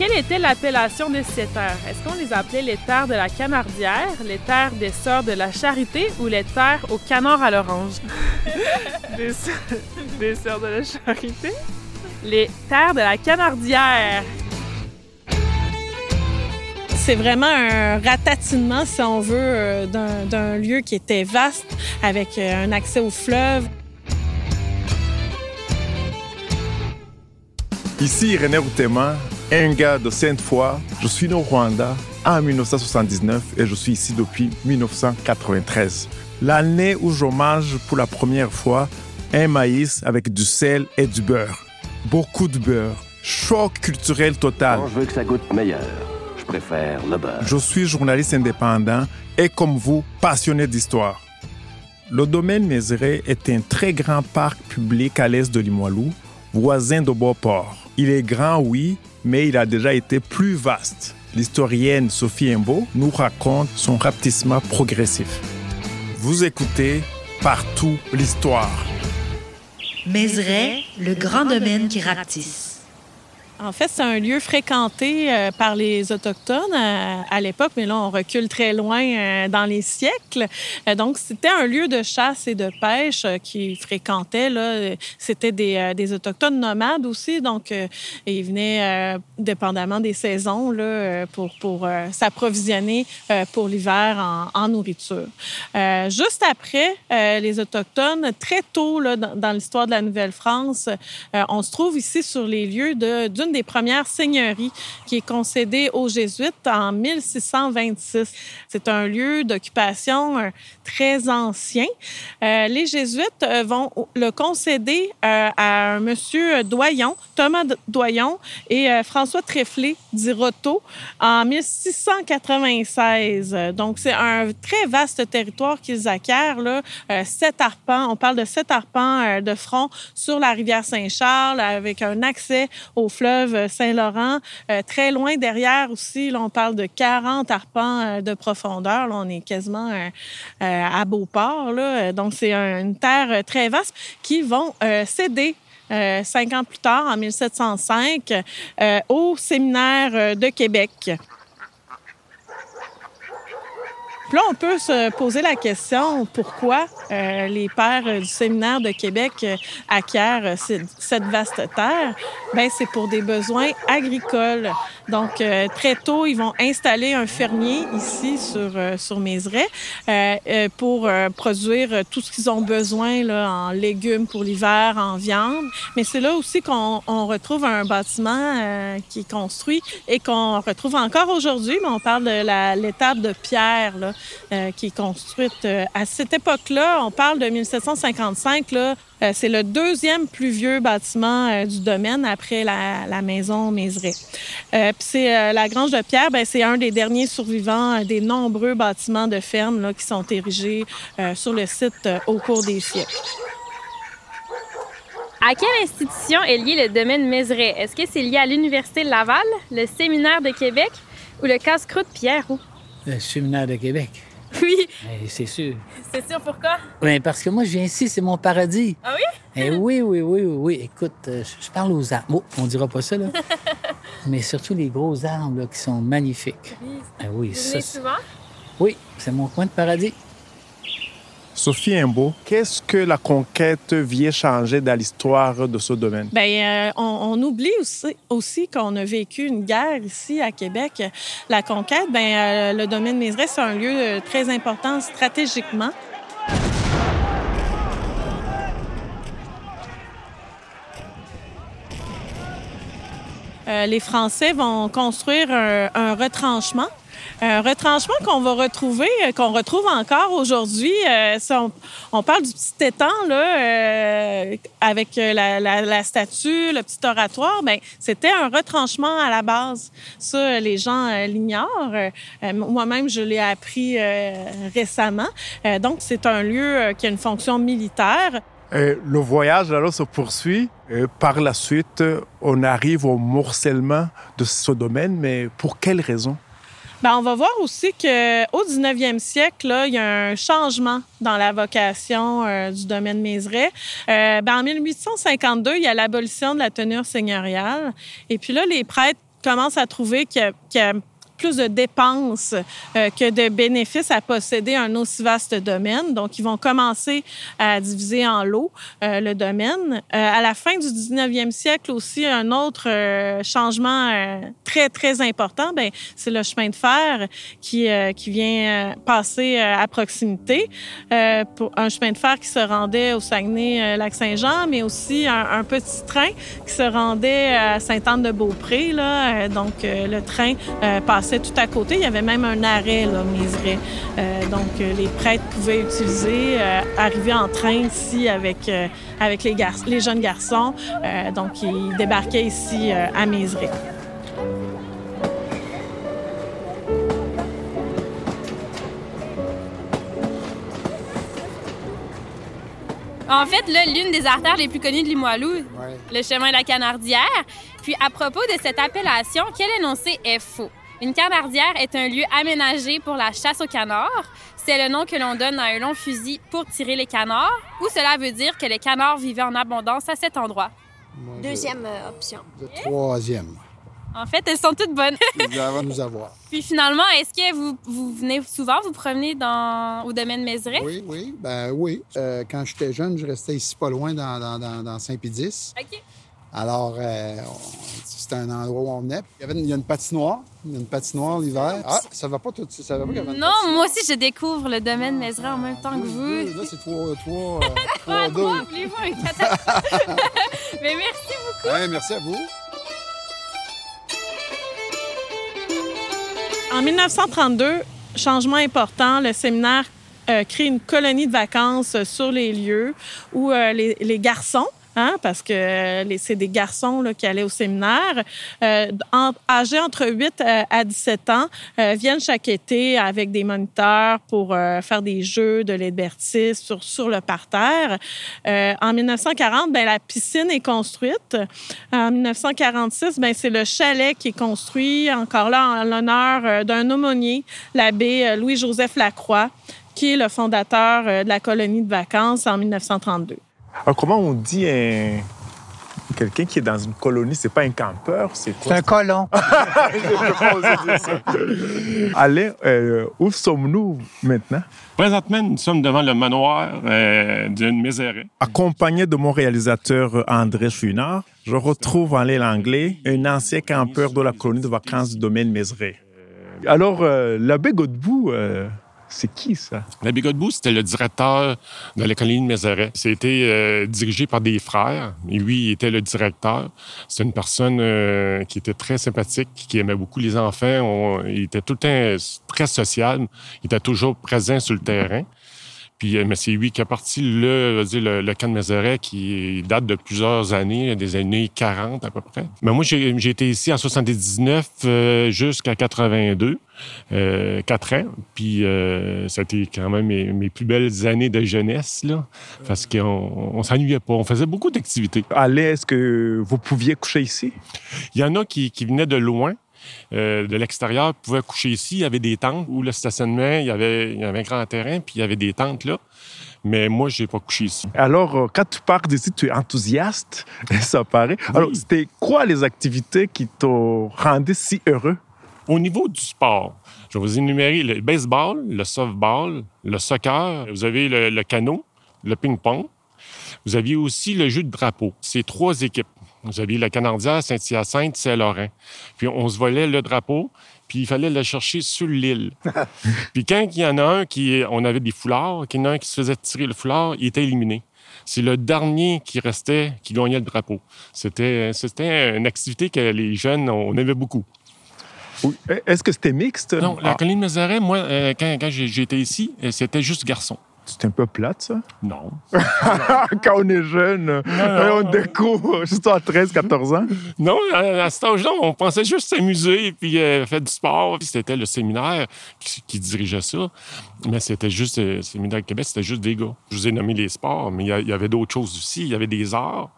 Quelle était l'appellation de ces terres? Est-ce qu'on les appelait les terres de la Canardière, les terres des Sœurs de la Charité ou les terres au canard à l'orange? des, des Sœurs de la Charité? Les terres de la Canardière. C'est vraiment un ratatinement, si on veut, euh, d'un lieu qui était vaste, avec euh, un accès au fleuve. Ici René Routema, un gars de Sainte-Foy. Je suis né au Rwanda en 1979 et je suis ici depuis 1993. L'année où je mange pour la première fois un maïs avec du sel et du beurre. Beaucoup de beurre. Choc culturel total. je veux que ça goûte meilleur. Je préfère le beurre. Je suis journaliste indépendant et comme vous, passionné d'histoire. Le domaine Mézéré est un très grand parc public à l'est de Limoilou, voisin de Beauport. Il est grand, oui, mais il a déjà été plus vaste. L'historienne Sophie Imbo nous raconte son rapetissement progressif. Vous écoutez Partout l'histoire. Mézeray, le grand domaine qui rapetisse. En fait, c'est un lieu fréquenté euh, par les Autochtones euh, à, l'époque, mais là, on recule très loin euh, dans les siècles. donc, c'était un lieu de chasse et de pêche qui fréquentait. Là, c'était des, des, Autochtones nomades aussi, donc ils venaient dépendamment des saisons là, pour, pour s'approvisionner pour l'hiver en, en, nourriture. juste après, les Autochtones, très tôt là, dans, dans l'histoire de la Nouvelle-France, on se trouve ici sur les lieux d'une des premières seigneuries qui est concédée aux Jésuites en 1626. C'est un lieu d'occupation euh, très ancien. Euh, les Jésuites euh, vont le concéder à un monsieur Doyon, Thomas Doyon et François Trefflé d'Iroto en 1696. Donc, c'est un très vaste territoire qu'ils acquièrent, là, sept arpents. On parle de sept arpents de front sur la rivière Saint-Charles avec un accès au fleuve Saint-Laurent. Euh, très loin derrière aussi, là, on parle de 40 arpents euh, de profondeur. Là, on est quasiment euh, à Beauport. Là. Donc, c'est une terre très vaste qui vont céder cinq ans plus tard, en 1705, au séminaire de Québec. Là, on peut se poser la question pourquoi euh, les pères du séminaire de Québec euh, acquièrent euh, cette vaste terre? Ben, c'est pour des besoins agricoles. Donc, très tôt, ils vont installer un fermier ici sur, sur Mézeray pour produire tout ce qu'ils ont besoin là, en légumes pour l'hiver, en viande. Mais c'est là aussi qu'on retrouve un bâtiment qui est construit et qu'on retrouve encore aujourd'hui, mais on parle de l'étape de pierre là, euh, qui est construite euh, à cette époque-là. On parle de 1755. Là, euh, c'est le deuxième plus vieux bâtiment du domaine après la, maison Mézeray. Puis c'est la Grange de Pierre, ben, c'est un des derniers survivants des nombreux bâtiments de ferme là, qui sont érigés sur le site au cours des siècles. À quelle institution est lié le domaine Mézeray? Est-ce que c'est lié à l'Université Laval, le Séminaire de Québec ou le casse-croûte Pierre-Roux? Le séminaire de Québec. Oui. c'est sûr. C'est sûr, pourquoi? Oui, parce que moi, je viens ici, c'est mon paradis. Ah oui? Eh oui, oui, oui, oui, oui. Écoute, euh, je parle aux arbres. Oh, on dira pas ça, là. Mais surtout les gros arbres, là, qui sont magnifiques. Oui. Eh oui, Vous ça. souvent? Oui, c'est mon coin de paradis. Sophie Imbo, qu'est-ce que la conquête vient changer dans l'histoire de ce domaine? Bien, euh, on, oublie aussi, aussi qu'on a vécu une guerre ici à Québec. La conquête, bien, euh, le domaine Mézeray, c'est un lieu euh, très important stratégiquement. les Français vont construire un retranchement un retranchement qu'on va retrouver, euh, qu'on retrouve encore aujourd'hui. Euh, on, parle du petit étang là, euh, avec la, statue, le petit oratoire. Ben, c'était un retranchement à la base. Ça, les gens l'ignorent. Moi-même, je l'ai appris récemment. donc, c'est un lieu qui a une fonction militaire. le voyage alors se poursuit. par la suite, on arrive au morcellement de ce domaine, mais pour quelles raisons? Bien, on va voir aussi qu'au 19e siècle, là, il y a un changement dans la vocation euh, du domaine Mézeray. Euh, ben, en 1852, il y a l'abolition de la tenure seigneuriale. Et puis là, les prêtres commencent à trouver qu'il y plus de dépenses euh, que de bénéfices à posséder un aussi vaste domaine. Donc, ils vont commencer à diviser en lots euh, le domaine. Euh, à la fin du 19e siècle aussi, un autre changement très, très important, ben, c'est le chemin de fer qui, qui vient passer à proximité. Un chemin de fer qui se rendait au Saguenay-Lac-Saint-Jean, mais aussi un, petit train qui se rendait à Sainte-Anne-de-Beaupré. Donc, le train euh, passait tout à côté. Il y avait même un arrêt, là, Miseray. Euh, donc, euh, les prêtres pouvaient utiliser, euh, arriver en train ici avec, euh, avec les, gar- les jeunes garçons. Euh, donc, ils débarquaient ici euh, à Miseray. En fait, là, l'une des artères les plus connues de Limoilou, le chemin de la Canardière. Puis, à propos de cette appellation, quel énoncé est faux? Une canardière est un lieu aménagé pour la chasse aux canards. C'est le nom que l'on donne à un long fusil pour tirer les canards, ou cela veut dire que les canards vivaient en abondance à cet endroit. Deuxième euh, option. Le troisième. En fait, elles sont toutes bonnes. Il va nous avoir. Puis finalement, est-ce que vous, vous venez souvent vous promener dans, au domaine Mézeray? Oui, oui, ben oui. Euh, quand j'étais jeune, je restais ici pas loin dans, dans, dans, dans Saint-Pédis. OK. Alors, euh, c'était un endroit où on venait. Il y, avait une, il y a une patinoire. Il y a une patinoire l'hiver. Ah, ça va pas tout de suite. Ça va pas Non, moi aussi, je découvre le domaine Mézeray en même temps que vous. Là, c'est trois, trois, euh, Trois à trois, trois, deux. voulez-vous un Mais merci beaucoup. Ouais, merci à vous. En 1932, changement important, le séminaire euh, crée une colonie de vacances euh, sur les lieux où euh, les, les garçons, hein, parce que euh, c'est des garçons là, qui allaient au séminaire, euh, âgés entre 8 euh, à 17 ans, euh, viennent chaque été avec des moniteurs pour euh, faire des jeux de liberté sur, sur le parterre. Euh, en 1940, ben, la piscine est construite. En 1946, ben, c'est le chalet qui est construit, encore là en l'honneur d'un aumônier, l'abbé Louis-Joseph Lacroix, qui est le fondateur de la colonie de vacances en 1932. Alors, comment on dit un... quelqu'un qui est dans une colonie, c'est pas un campeur, c'est quoi? C'est un colon. Allez, euh, où sommes-nous maintenant? Présentement, nous sommes devant le manoir euh, d'une Mézeray. Accompagné de mon réalisateur euh, André Chouinard, je retrouve en l'aile anglais un ancien campeur de la colonie de vacances du domaine Mézeray. Alors, euh, l'abbé Godbout, euh, c'est qui ça? L'abbé Godbout, c'était le directeur de la colonie de Mézeray. C'était euh, dirigé par des frères. Et lui, il était le directeur. C'est une personne euh, qui était très sympathique, qui aimait beaucoup les enfants. Il était tout le temps très social. Il était toujours présent sur le terrain. Puis, euh, mais c'est lui qui a parti le, le, le camp de Mézeray qui date de plusieurs années, des années 40 à peu près. Mais moi, j'ai été ici en 79 euh, jusqu'à 82, euh, 4 ans. Puis euh, été quand même mes, mes plus belles années de jeunesse, là, parce qu'on on, s'ennuyait pas. On faisait beaucoup d'activités. Allez, est-ce que vous pouviez coucher ici? Il y en a qui, qui venaient de loin. Euh, de l'extérieur, pouvaient coucher ici. Il y avait des tentes où le stationnement, il y avait, il y avait un grand terrain, puis il y avait des tentes là. Mais moi, j'ai pas couché ici. Alors, euh, quand tu pars d'ici, tu es enthousiaste, ça paraît. Alors, c'était quoi les activités qui t'ont rendu si heureux? Au niveau du sport, je vais vous énumérer le baseball, le softball, le soccer, vous avez le, le canot, le ping-pong. Vous aviez aussi le jeu de drapeau. C'est trois équipes. Vous aviez la Canardière, Saint-Hyacinthe, Saint-Laurent. Puis on se volait le drapeau, puis il fallait le chercher sur l'île. puis quand il y en a un qui... On avait des foulards, qu'il y en a un qui se faisait tirer le foulard, il était éliminé. C'est le dernier qui restait qui gagnait le drapeau. C'était c'était une activité que les jeunes, on aimait beaucoup. Est-ce que c'était mixte? Non, la Ah, colline Mézeray, moi, euh, quand, quand j'ai j'ai été ici, euh, c'était juste garçon. C'est un peu plate, ça? Non. Quand on est jeune, euh, on découvre juste à 13, 14 ans. Non, à, à cet âge-là, on pensait juste s'amuser et puis euh, faire du sport. Puis C'était le séminaire qui, qui dirigeait ça. Mais c'était juste, euh, le séminaire de Québec, c'était juste des gars. Je vous ai nommé les sports, mais il y y, avait d'autres choses aussi. Il y avait des arts,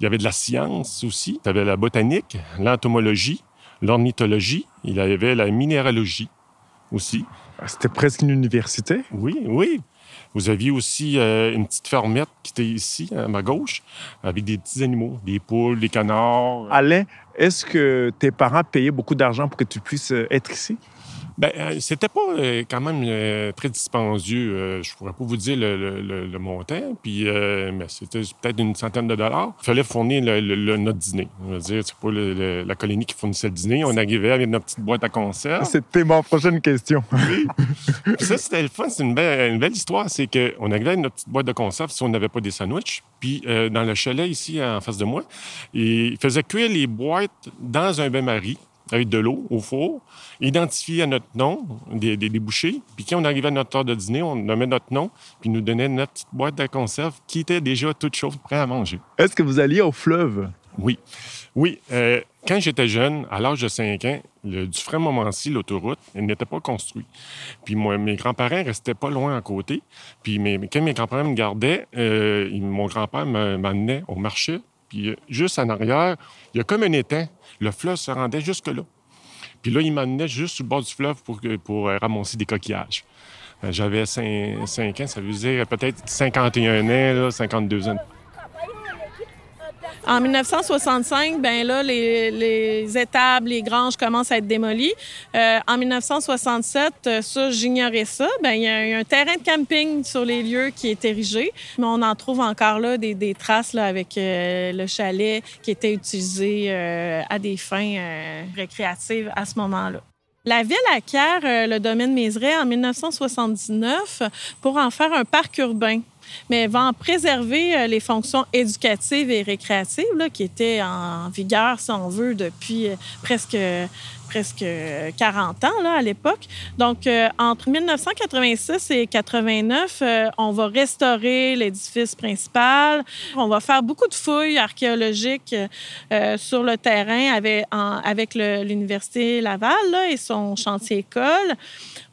il y avait de la science aussi. Il y avait la botanique, l'entomologie, l'ornithologie, il y avait la minéralogie aussi. C'était presque une université? Oui, oui. Vous aviez aussi euh, une petite fermette qui était ici, à ma gauche, avec des petits animaux, des poules, des canards. Alain, est-ce que tes parents payaient beaucoup d'argent pour que tu puisses euh, être ici? Ben, euh, c'était pas euh, quand même euh, très dispendieux. Euh, je pourrais pas vous dire le, le- le- le montant, puis euh, mais c'était peut-être une centaine de dollars. Il fallait fournir le- le- le- notre dîner. Je veux dire, c'est pas le- le- la colonie qui fournissait le dîner. On arrivait avec notre petite boîte à conserve. C'était ma prochaine question. Ça, c'était le fun. C'est une belle, une belle histoire. C'est qu'on arrivait avec notre petite boîte de conserve si on n'avait pas des sandwichs. Puis euh, dans le chalet ici, en face de moi, ils faisaient cuire les boîtes dans un bain-marie avec de l'eau au four, identifié à notre nom, des, des, des bouchées. Puis quand on arrivait à notre heure de dîner, on nommait notre nom, puis nous donnait notre petite boîte de conserve qui était déjà toute chaude, prête à manger. Est-ce que vous alliez au fleuve? Oui. Oui. euh, quand j'étais jeune, à l'âge de 5 ans, le Dufresne-Montmorency, l'autoroute, elle n'était pas construite. Puis moi, mes grands-parents restaient pas loin à côté. Puis mes, quand mes grands-parents me gardaient, euh, mon grand-père me- m'amenait au marché. Puis euh, juste en arrière, il y a comme un étang. Le fleuve se rendait jusque-là. Puis là, il m'amenait juste le bord du fleuve pour, pour euh, ramasser des coquillages. Euh, J'avais 5, ans, ça veut dire peut-être 51 ans, là, 52 ans. En 1965, ben là, les, les étables, les granges commencent à être démolies. Euh, en 1967, euh, ça, j'ignorais ça. Ben il y, a un terrain de camping sur les lieux qui est érigé, mais on en trouve encore là des, traces avec euh, le chalet qui était utilisé à des fins récréatives à ce moment-là. La ville acquiert le domaine Mézeray en 1979 pour en faire un parc urbain mais va en préserver euh, les fonctions éducatives et récréatives qui étaient en vigueur, si on veut, depuis euh, presque presque 40 ans là, à l'époque. Donc, euh, entre 1986 et 89, euh, on va restaurer l'édifice principal. On va faire beaucoup de fouilles archéologiques euh, sur le terrain avec, l'Université Laval et son chantier école.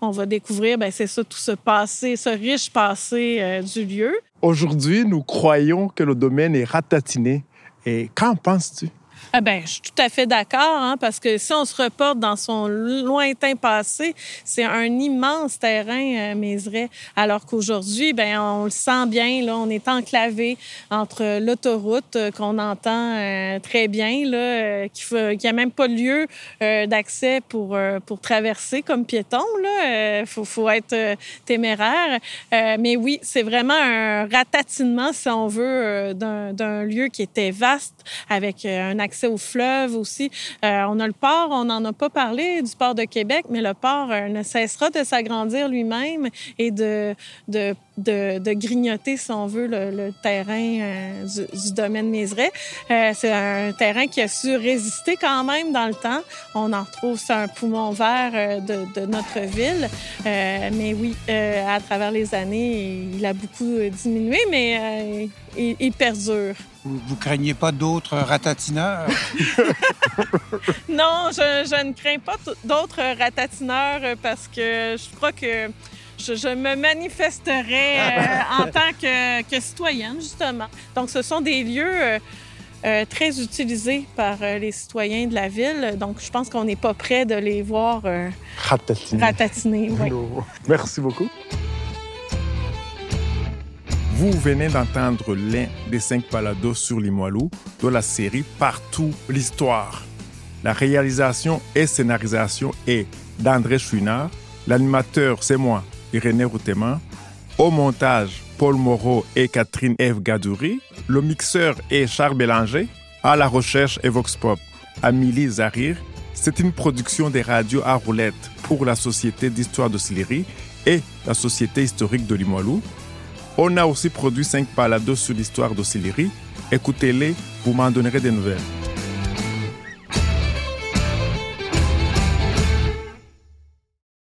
On va découvrir, ben, c'est ça, tout ce passé, ce riche passé euh, du lieu. Aujourd'hui, nous croyons que le domaine est ratatiné. Et qu'en penses-tu? Ah ben, je suis tout à fait d'accord, hein, parce que si on se reporte dans son lointain passé, c'est un immense terrain, euh, Mézeray, alors qu'aujourd'hui, ben, on le sent bien, là, on est enclavé entre l'autoroute euh, qu'on entend euh, très bien, là, euh, qu'il faut- qu'il n'y a même pas lieu d'accès pour, pour traverser comme piéton. Il faut, faut être téméraire. Mais oui, c'est vraiment un ratatinement, si on veut, d'un lieu qui était vaste, avec un accès au fleuve aussi. Euh, on a le port, on n'en a pas parlé du port de Québec, mais le port euh, ne cessera de s'agrandir lui-même et de, grignoter, si on veut, le, terrain euh, du, domaine Mézeray. C'est un terrain qui a su résister quand même dans le temps. On en retrouve, c'est un poumon vert de, de notre ville. Mais oui, à travers les années, il a beaucoup diminué, mais il, il perdure. Vous, vous craignez pas d'autres ratatineurs? Non, je, je ne crains pas d'autres ratatineurs parce que je crois que je, je me manifesterai euh, en tant que, que citoyenne, justement. Donc, ce sont des lieux euh, euh, très utilisés par euh, les citoyens de la ville. Donc, je pense qu'on n'est pas prêt de les voir euh, ratatiner. oui. Merci beaucoup. Vous venez d'entendre l'un des cinq balados sur Limoilou de la série Partout l'histoire. La réalisation et scénarisation est d'André Chouinard. L'animateur, c'est moi, Irénée Routeman. Au montage, Paul Moreau et Catherine Eve Gadouri. Le mixeur est Charles Bélanger. À la recherche et Vox Pop, Amélie Zahir. C'est une production des radios à roulettes pour la Société d'histoire de Sillery et la Société historique de Limoilou. On a aussi produit cinq balados sur l'histoire de. Écoutez-les, vous m'en donnerez des nouvelles.